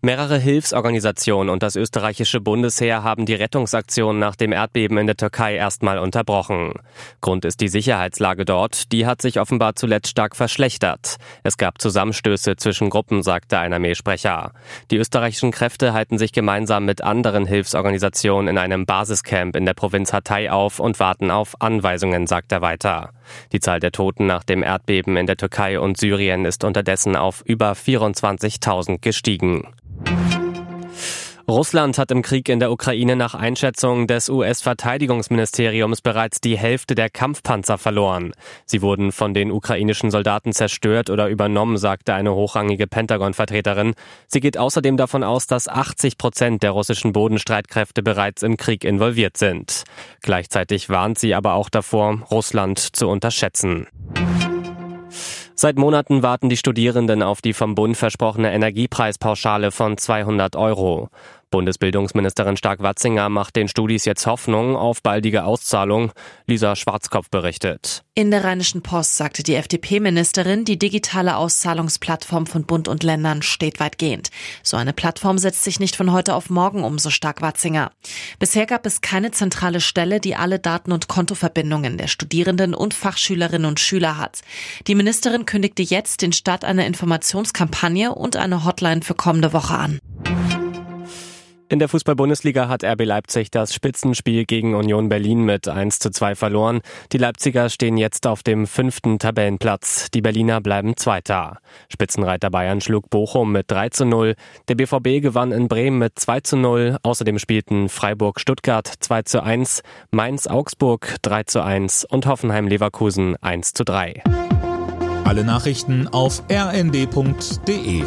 Mehrere Hilfsorganisationen und das österreichische Bundesheer haben die Rettungsaktion nach dem Erdbeben in der Türkei erstmal unterbrochen. Grund ist die Sicherheitslage dort, die hat sich offenbar zuletzt stark verschlechtert. Es gab Zusammenstöße zwischen Gruppen, sagte ein Armeesprecher. Die österreichischen Kräfte halten sich gemeinsam mit anderen Hilfsorganisationen in einem Basiscamp in der Provinz Hatay auf und warten auf Anweisungen, sagt er weiter. Die Zahl der Toten nach dem Erdbeben in der Türkei und Syrien ist unterdessen auf über 24.000 gestiegen. Russland hat im Krieg in der Ukraine nach Einschätzung des US-Verteidigungsministeriums bereits die Hälfte der Kampfpanzer verloren. Sie wurden von den ukrainischen Soldaten zerstört oder übernommen, sagte eine hochrangige Pentagon-Vertreterin. Sie geht außerdem davon aus, dass 80 Prozent der russischen Bodenstreitkräfte bereits im Krieg involviert sind. Gleichzeitig warnt sie aber auch davor, Russland zu unterschätzen. Seit Monaten warten die Studierenden auf die vom Bund versprochene Energiepreispauschale von 200 Euro. Bundesbildungsministerin Stark-Watzinger macht den Studis jetzt Hoffnung auf baldige Auszahlung. Lisa Schwarzkopf berichtet. In der Rheinischen Post sagte die FDP-Ministerin, die digitale Auszahlungsplattform von Bund und Ländern steht weitgehend. So eine Plattform setzt sich nicht von heute auf morgen um, so Stark-Watzinger. Bisher gab es keine zentrale Stelle, die alle Daten und Kontoverbindungen der Studierenden und Fachschülerinnen und Schüler hat. Die Ministerin kündigte jetzt den Start einer Informationskampagne und eine Hotline für kommende Woche an. In der Fußball-Bundesliga hat RB Leipzig das Spitzenspiel gegen Union Berlin mit 1 zu 2 verloren. Die Leipziger stehen jetzt auf dem fünften Tabellenplatz. Die Berliner bleiben Zweiter. Spitzenreiter Bayern schlug Bochum mit 3 zu 0. Der BVB gewann in Bremen mit 2 zu 0. Außerdem spielten Freiburg-Stuttgart 2 zu 1, Mainz-Augsburg 3 zu 1 und Hoffenheim-Leverkusen 1 zu 3. Alle Nachrichten auf rnd.de